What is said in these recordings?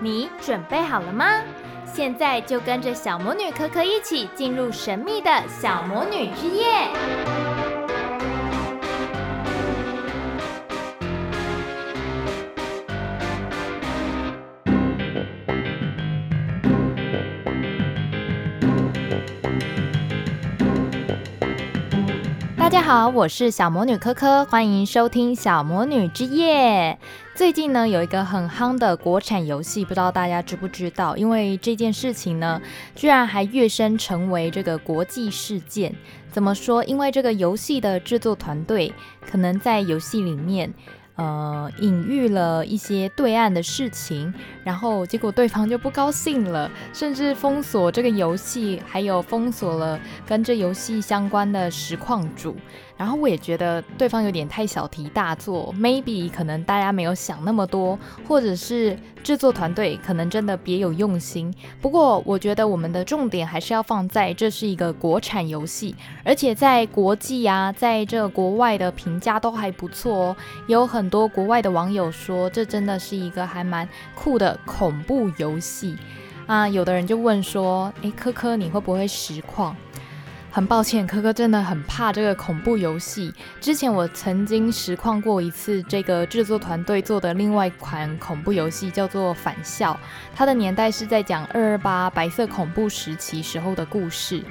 你准备好了吗？现在就跟着小魔女可可一起进入神秘的小魔女之夜。大家好，我是小魔女科科，欢迎收听小魔女之夜。最近呢，有一个很夯的国产游戏，不知道大家知不知道？因为这件事情呢，居然还跃升成为这个国际事件。怎么说？因为这个游戏的制作团队可能在游戏里面。呃，隐喻了一些对岸的事情，然后结果对方就不高兴了，甚至封锁这个游戏，还有封锁了跟这游戏相关的实况主。然后我也觉得对方有点太小题大做，maybe 可能大家没有想那么多，或者是制作团队可能真的别有用心。不过我觉得我们的重点还是要放在这是一个国产游戏，而且在国际啊，在这国外的评价都还不错哦。有很多国外的网友说，这真的是一个还蛮酷的恐怖游戏啊。有的人就问说，诶，科科你会不会实况？很抱歉，可可真的很怕这个恐怖游戏。之前我曾经实况过一次这个制作团队做的另外一款恐怖游戏，叫做《返校》，它的年代是在讲二二八白色恐怖时期时候的故事。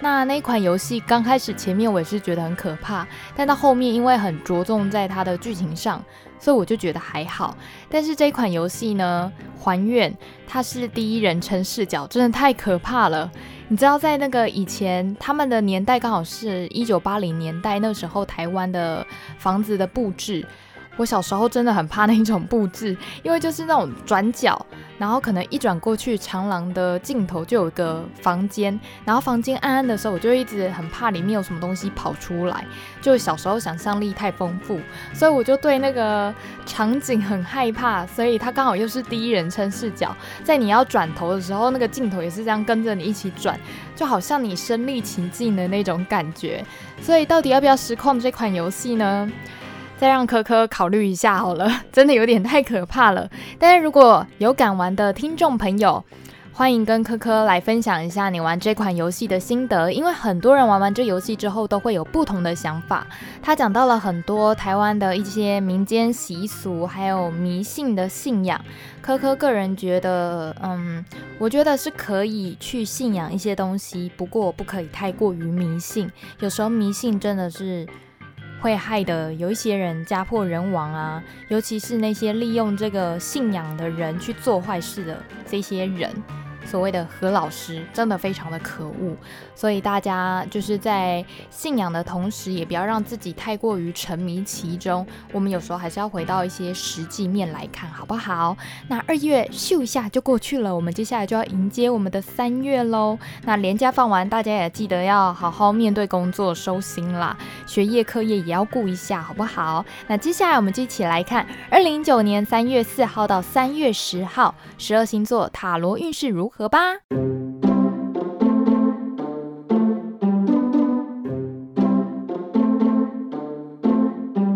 那那一款游戏刚开始前面我也是觉得很可怕，但到后面因为很着重在它的剧情上，所以我就觉得还好。但是这一款游戏呢，还愿它是第一人称视角，真的太可怕了。你知道在那个以前，他们的年代刚好是一九八零年代，那时候台湾的房子的布置。我小时候真的很怕那种布置，因为就是那种转角，然后可能一转过去，长廊的尽头就有个房间，然后房间暗暗的时候，我就一直很怕里面有什么东西跑出来。就小时候想象力太丰富，所以我就对那个场景很害怕。所以它刚好又是第一人称视角，在你要转头的时候，那个镜头也是这样跟着你一起转，就好像你身历其境的那种感觉。所以到底要不要实况这款游戏呢？再让科科考虑一下好了，真的有点太可怕了。但是如果有敢玩的听众朋友，欢迎跟科科来分享一下你玩这款游戏的心得，因为很多人玩完这游戏之后都会有不同的想法。他讲到了很多台湾的一些民间习俗，还有迷信的信仰。科科个人觉得，嗯，我觉得是可以去信仰一些东西，不过不可以太过于迷信。有时候迷信真的是。会害得有一些人家破人亡啊，尤其是那些利用这个信仰的人去做坏事的这些人。所谓的何老师真的非常的可恶，所以大家就是在信仰的同时，也不要让自己太过于沉迷其中。我们有时候还是要回到一些实际面来看，好不好？那二月咻一下就过去了，我们接下来就要迎接我们的三月喽。那连假放完，大家也记得要好好面对工作，收心啦，学业课业也要顾一下，好不好？那接下来我们就一起来看二零一九年三月四号到三月十号十二星座塔罗运势如。合吧。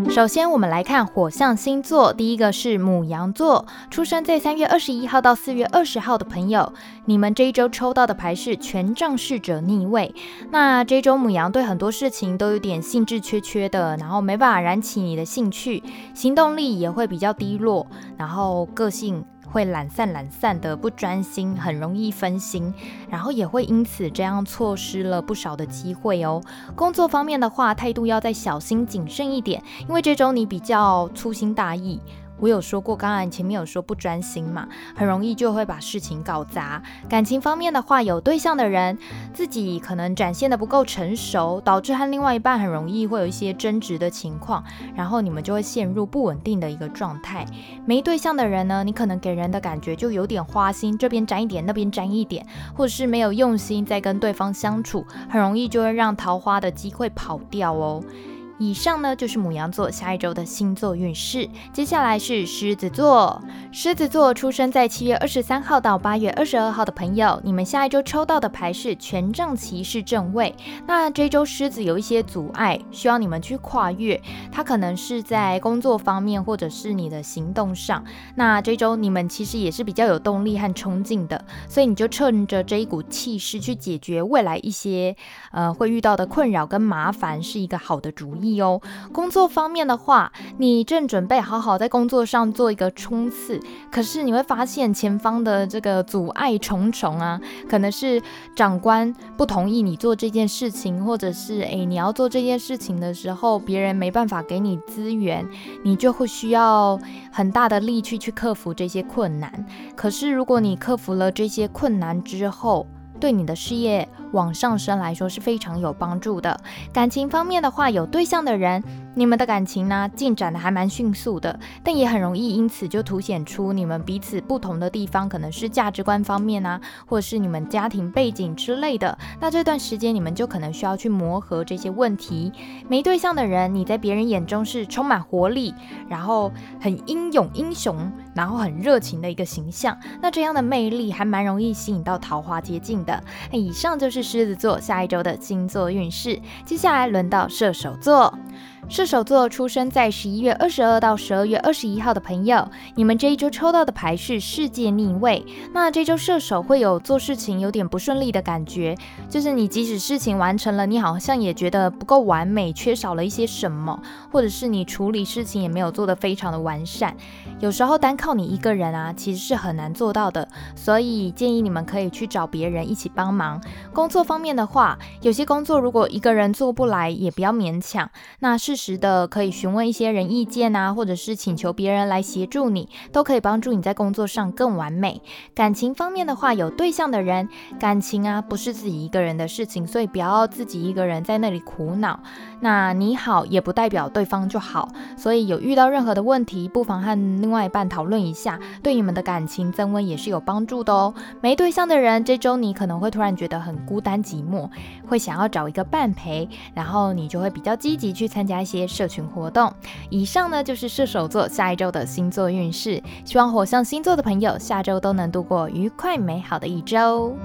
首先，我们来看火象星座，第一个是母羊座，出生在三月二十一号到四月二十号的朋友，你们这一周抽到的牌是权杖侍者逆位。那这一周母羊对很多事情都有点兴致缺缺的，然后没办法燃起你的兴趣，行动力也会比较低落，然后个性。会懒散懒散的，不专心，很容易分心，然后也会因此这样错失了不少的机会哦。工作方面的话，态度要再小心谨慎一点，因为这周你比较粗心大意。我有说过，刚才前面有说不专心嘛，很容易就会把事情搞砸。感情方面的话，有对象的人自己可能展现得不够成熟，导致和另外一半很容易会有一些争执的情况，然后你们就会陷入不稳定的一个状态。没对象的人呢，你可能给人的感觉就有点花心，这边沾一点，那边沾一点，或者是没有用心在跟对方相处，很容易就会让桃花的机会跑掉哦。以上呢就是牡羊座下一周的星座运势，接下来是狮子座。狮子座出生在七月二十三号到八月二十二号的朋友，你们下一周抽到的牌是权杖骑士正位。那这周狮子有一些阻碍，需要你们去跨越，它可能是在工作方面，或者是你的行动上。那这周你们其实也是比较有动力和冲劲的，所以你就趁着这一股气势去解决未来一些呃会遇到的困扰跟麻烦，是一个好的主意。哦，工作方面的话，你正准备好好在工作上做一个冲刺，可是你会发现前方的这个阻碍重重啊，可能是长官不同意你做这件事情，或者是诶，你要做这件事情的时候，别人没办法给你资源，你就会需要很大的力气去克服这些困难。可是如果你克服了这些困难之后，对你的事业往上升来说是非常有帮助的。感情方面的话，有对象的人，你们的感情呢进展的还蛮迅速的，但也很容易因此就凸显出你们彼此不同的地方，可能是价值观方面啊，或者是你们家庭背景之类的。那这段时间你们就可能需要去磨合这些问题。没对象的人，你在别人眼中是充满活力，然后很英勇英雄，然后很热情的一个形象。那这样的魅力还蛮容易吸引到桃花接近的。以上就是狮子座下一周的星座运势，接下来轮到射手座。射手座出生在十一月二十二到十二月二十一号的朋友，你们这一周抽到的牌是世界逆位。那这周射手会有做事情有点不顺利的感觉，就是你即使事情完成了，你好像也觉得不够完美，缺少了一些什么，或者是你处理事情也没有做得非常的完善。有时候单靠你一个人啊，其实是很难做到的，所以建议你们可以去找别人一起帮忙。工作方面的话，有些工作如果一个人做不来，也不要勉强。那适。时的可以询问一些人意见啊，或者是请求别人来协助你，都可以帮助你在工作上更完美。感情方面的话，有对象的人，感情啊不是自己一个人的事情，所以不要自己一个人在那里苦恼。那你好也不代表对方就好，所以有遇到任何的问题，不妨和另外一半讨论论一下，对你们的感情增温也是有帮助的哦。没对象的人，这周你可能会突然觉得很孤单寂寞，会想要找一个伴陪，然后你就会比较积极去参加一些社群活动。以上呢就是射手座下一周的星座运势，希望火象星座的朋友下周都能度过愉快美好的一周。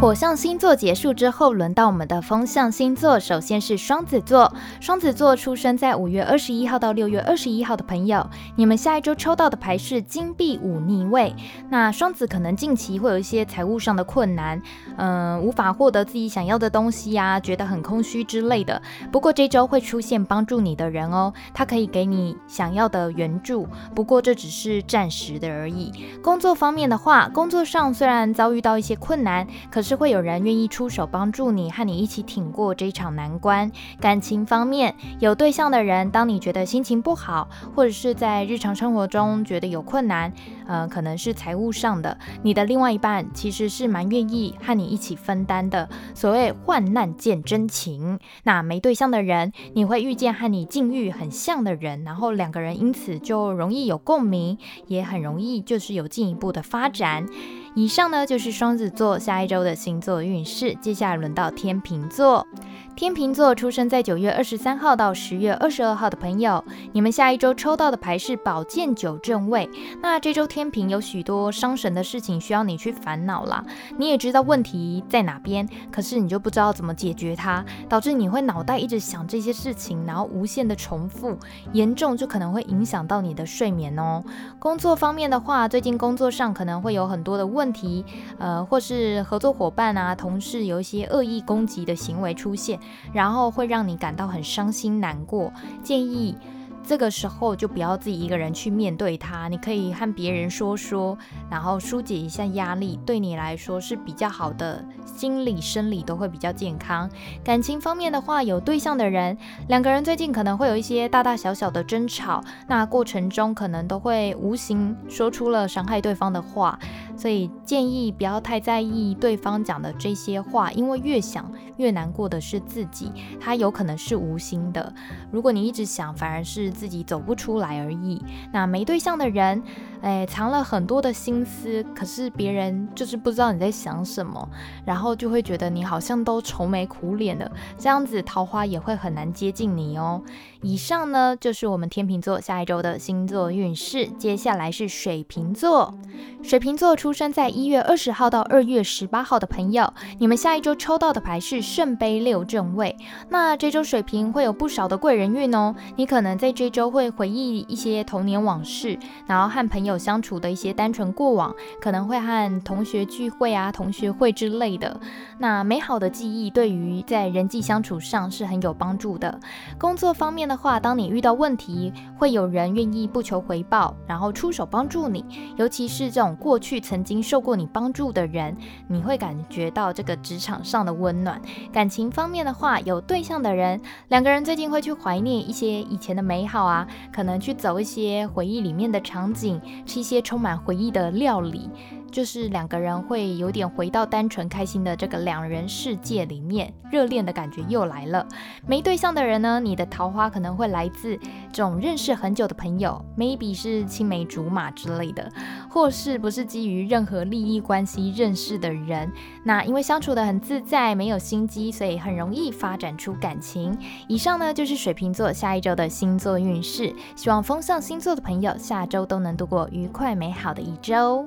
火象星座结束之后，轮到我们的风象星座。首先是双子座，双子座出生在五月二十一号到六月二十一号的朋友，你们下一周抽到的牌是金币五逆位。那双子可能近期会有一些财务上的困难，嗯、无法获得自己想要的东西呀、觉得很空虚之类的。不过这周会出现帮助你的人哦，他可以给你想要的援助，不过这只是暂时的而已。工作方面的话，工作上虽然遭遇到一些困难，可是。是会有人愿意出手帮助你，和你一起挺过这一场难关。感情方面，有对象的人，当你觉得心情不好，或者是在日常生活中觉得有困难，呃，可能是财务上的，你的另外一半其实是蛮愿意和你一起分担的。所谓患难见真情。那没对象的人，你会遇见和你境遇很像的人，然后两个人因此就容易有共鸣，也很容易就是有进一步的发展。以上呢就是双子座下一周的星座运势，接下来轮到天秤座。天秤座出生在九月二十三号到十月二十二号的朋友，你们下一周抽到的牌是宝剑九正位。那这周天平有许多伤神的事情需要你去烦恼啦。你也知道问题在哪边，可是你就不知道怎么解决它，导致你会脑袋一直想这些事情，然后无限的重复，严重就可能会影响到你的睡眠哦。工作方面的话，最近工作上可能会有很多的问题，呃，或是合作伙伴啊、同事有一些恶意攻击的行为出现。然后会让你感到很伤心难过，建议这个时候就不要自己一个人去面对它，你可以和别人说说，然后疏解一下压力，对你来说是比较好的，心理生理都会比较健康。感情方面的话，有对象的人，两个人最近可能会有一些大大小小的争吵，那过程中可能都会无形说出了伤害对方的话。所以建议不要太在意对方讲的这些话，因为越想越难过的是自己，他有可能是无心的。如果你一直想，反而是自己走不出来而已。那没对象的人，哎，藏了很多的心思，可是别人就是不知道你在想什么，然后就会觉得你好像都愁眉苦脸的，这样子桃花也会很难接近你哦。以上呢就是我们天秤座下一周的星座运势，接下来是水瓶座。水瓶座出生在一月二十号到二月十八号的朋友，你们下一周抽到的牌是圣杯六正位。那这周水瓶会有不少的贵人运哦，你可能在这周会回忆一些童年往事，然后和朋友有相处的一些单纯过往，可能会和同学聚会啊、同学会之类的。那美好的记忆对于在人际相处上是很有帮助的。工作方面的话，当你遇到问题，会有人愿意不求回报，然后出手帮助你。尤其是这种过去曾经受过你帮助的人，你会感觉到这个职场上的温暖。感情方面的话，有对象的人，两个人最近会去怀念一些以前的美好啊，可能去走一些回忆里面的场景，吃一些充满回忆的料理。就是两个人会有点回到单纯开心的这个两人世界里面，热恋的感觉又来了。没对象的人呢，你的桃花可能会来自这种认识很久的朋友，maybe 是青梅竹马之类的，或是不是基于任何利益关系认识的人。那因为相处得很自在，没有心机，所以很容易发展出感情。以上呢就是水瓶座下一周的星座运势，希望风象星座的朋友下周都能度过愉快美好的一周。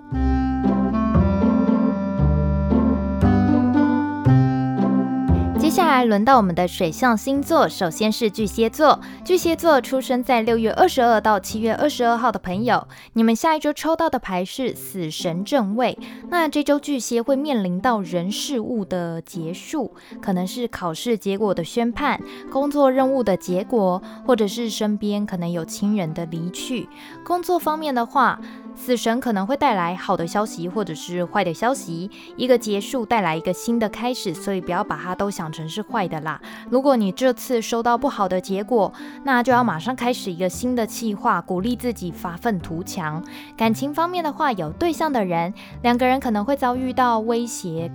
下来轮到我们的水象星座，首先是巨蟹座。巨蟹座出生在六月二十二到七月二十二号的朋友，你们下一周抽到的牌是死神正位。那这周巨蟹会面临到人事物的结束，可能是考试结果的宣判、工作任务的结果，或者是身边可能有亲人的离去。工作方面的话，死神可能会带来好的消息，或者是坏的消息，一个结束带来一个新的开始，所以不要把它都想成是坏的啦。如果你这次收到不好的结果，那就要马上开始一个新的计划，鼓励自己发愤图强。感情方面的话，有对象的人，两个人可能会遭遇到威胁。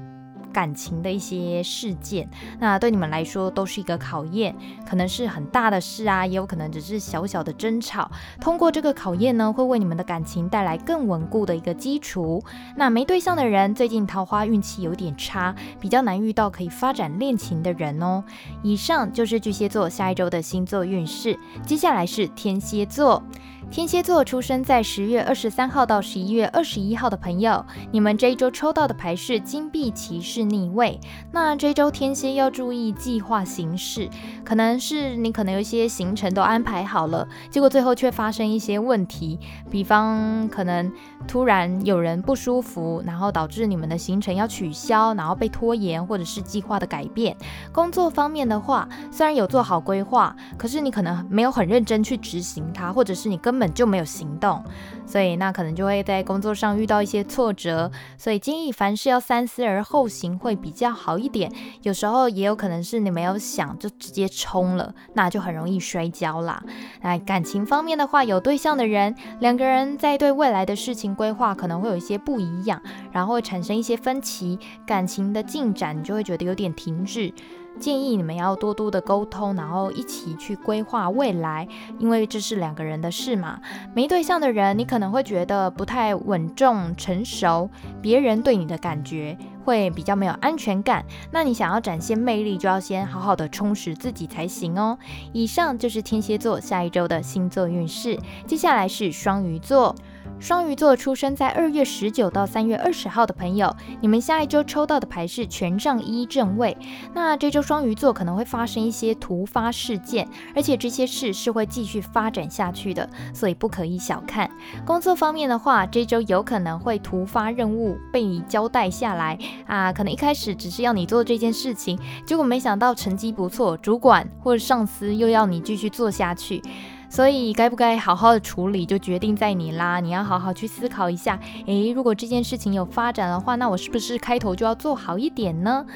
感情的一些事件，那对你们来说都是一个考验，可能是很大的事啊，也有可能只是小小的争吵。通过这个考验呢，会为你们的感情带来更稳固的一个基础。那没对象的人，最近桃花运气有点差，比较难遇到可以发展恋情的人哦。以上就是巨蟹座下一周的星座运势，接下来是天蝎座。天蝎座出生在十月二十三号到十一月二十一号的朋友，你们这一周抽到的牌是金币骑士逆位。那这一周天蝎要注意计划行事，可能是你可能有一些行程都安排好了，结果最后却发生一些问题，比方可能突然有人不舒服，然后导致你们的行程要取消，然后被拖延，或者是计划的改变。工作方面的话，虽然有做好规划，可是你可能没有很认真去执行它，或者是你根本就没有行动，所以那可能就会在工作上遇到一些挫折，所以建议凡事要三思而后行会比较好一点。有时候也有可能是你没有想就直接冲了，那就很容易摔跤啦。那感情方面的话，有对象的人，两个人在对未来的事情规划可能会有一些不一样，然后会产生一些分歧，感情的进展你就会觉得有点停滞。建议你们要多多的沟通，然后一起去规划未来，因为这是两个人的事嘛。没对象的人，你可能会觉得不太稳重、成熟，别人对你的感觉会比较没有安全感。那你想要展现魅力，就要先好好的充实自己才行哦。以上就是天蝎座下一周的星座运势，接下来是双鱼座。双鱼座出生在二月十九到三月二十号的朋友，你们下一周抽到的牌是权杖一正位。那这周双鱼座可能会发生一些突发事件，而且这些事是会继续发展下去的，所以不可以小看。工作方面的话，这周有可能会突发任务被你交代下来啊，可能一开始只是要你做这件事情，结果没想到成绩不错，主管或者上司又要你继续做下去。所以该不该好好的处理，就决定在你啦。你要好好去思考一下，诶，如果这件事情有发展的话，那我是不是开头就要做好一点呢？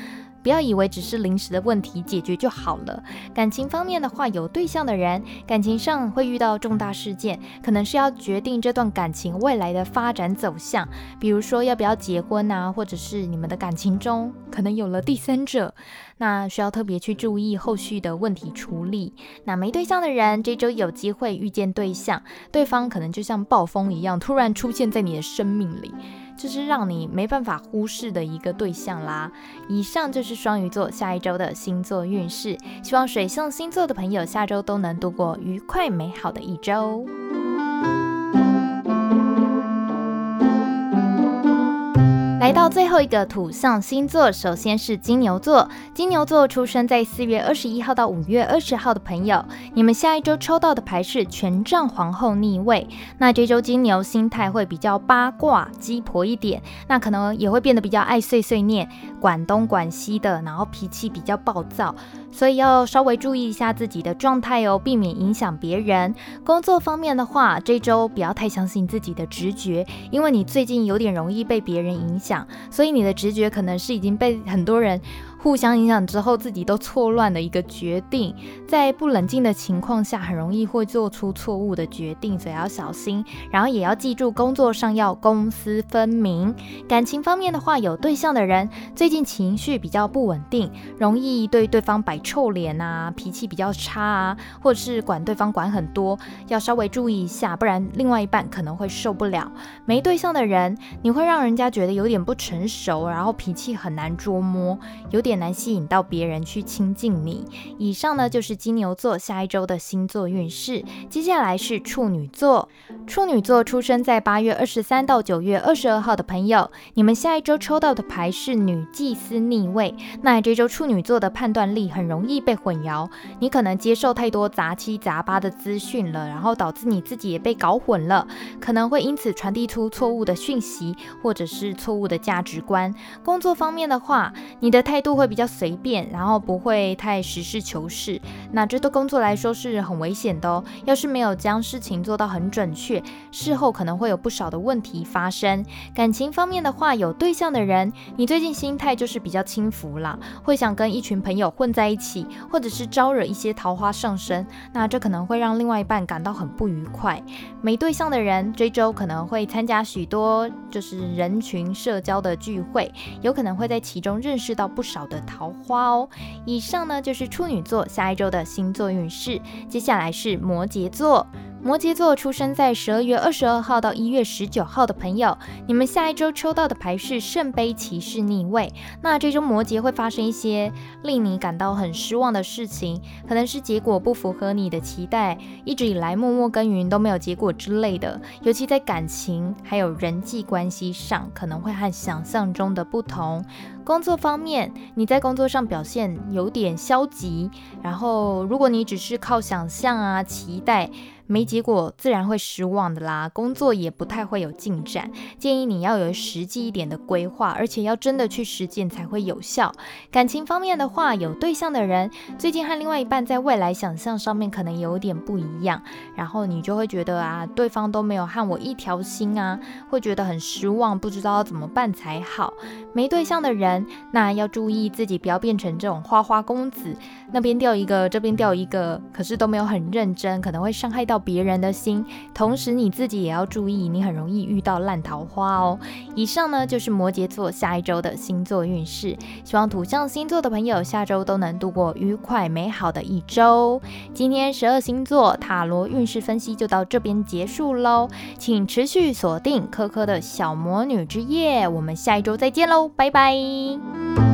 不要以为只是临时的问题解决就好了。感情方面的话，有对象的人，感情上会遇到重大事件，可能是要决定这段感情未来的发展走向，比如说要不要结婚啊，或者是你们的感情中可能有了第三者，那需要特别去注意后续的问题处理。那没对象的人，这周有机会遇见对象，对方可能就像暴风一样突然出现在你的生命里。这是让你没办法忽视的一个对象啦。以上就是双鱼座下一周的星座运势，希望水象星座的朋友下周都能度过愉快美好的一周。来到最后一个土象星座，首先是金牛座。金牛座出生在四月二十一号到五月二十号的朋友，你们下一周抽到的牌是权杖皇后逆位。那这周金牛心态会比较八卦、鸡婆一点，那可能也会变得比较爱碎碎念，管东管西的，然后脾气比较暴躁。所以要稍微注意一下自己的状态哦，避免影响别人。工作方面的话，这周不要太相信自己的直觉，因为你最近有点容易被别人影响，所以你的直觉可能是已经被很多人。互相影响之后，自己都错乱的一个决定，在不冷静的情况下，很容易会做出错误的决定，所以要小心。然后也要记住，工作上要公私分明。感情方面的话，有对象的人最近情绪比较不稳定，容易对对方摆臭脸啊，脾气比较差啊，或者是管对方管很多，要稍微注意一下，不然另外一半可能会受不了。没对象的人，你会让人家觉得有点不成熟，然后脾气很难捉摸，有点。也难吸引到别人去亲近你。以上呢，就是金牛座下一周的星座运势。接下来是处女座，处女座出生在八月二十三到九月二十二号的朋友，你们下一周抽到的牌是女祭司逆位。那这周处女座的判断力很容易被混淆，你可能接受太多杂七杂八的资讯了，然后导致你自己也被搞混了，可能会因此传递出错误的讯息，或者是错误的价值观。工作方面的话，你的态度会。比较随便，然后不会太实事求是，那这对工作来说是很危险的哦。要是没有将事情做到很准确，事后可能会有不少的问题发生。感情方面的话，有对象的人，你最近心态就是比较轻浮啦，会想跟一群朋友混在一起，或者是招惹一些桃花上身，那这可能会让另外一半感到很不愉快。没对象的人，这周可能会参加许多就是人群社交的聚会，有可能会在其中认识到不少的桃花哦。以上呢，就是处女座下一周的星座运势。接下来是摩羯座。摩羯座出生在十二月二十二号到一月十九号的朋友，你们下一周抽到的牌是圣杯骑士逆位。那这周摩羯会发生一些令你感到很失望的事情，可能是结果不符合你的期待，一直以来默默耕耘都没有结果之类的。尤其在感情还有人际关系上，可能会和想象中的不同。工作方面，你在工作上表现有点消极，然后如果你只是靠想象啊、期待。没结果，自然会失望的啦。工作也不太会有进展，建议你要有实际一点的规划，而且要真的去实践才会有效。感情方面的话，有对象的人最近和另外一半在未来想象上面可能有点不一样，然后你就会觉得啊，对方都没有和我一条心啊，会觉得很失望，不知道要怎么办才好。没对象的人，那要注意自己不要变成这种花花公子，那边掉一个，这边掉一个，可是都没有很认真，可能会伤害到。到别人的心，同时你自己也要注意，你很容易遇到烂桃花哦。以上呢，就是摩羯座下一周的星座运势，希望土象星座的朋友下周都能度过愉快美好的一周。今天十二星座塔罗运势分析就到这边结束喽，请持续锁定科科的小魔女之夜，我们下一周再见喽，拜拜。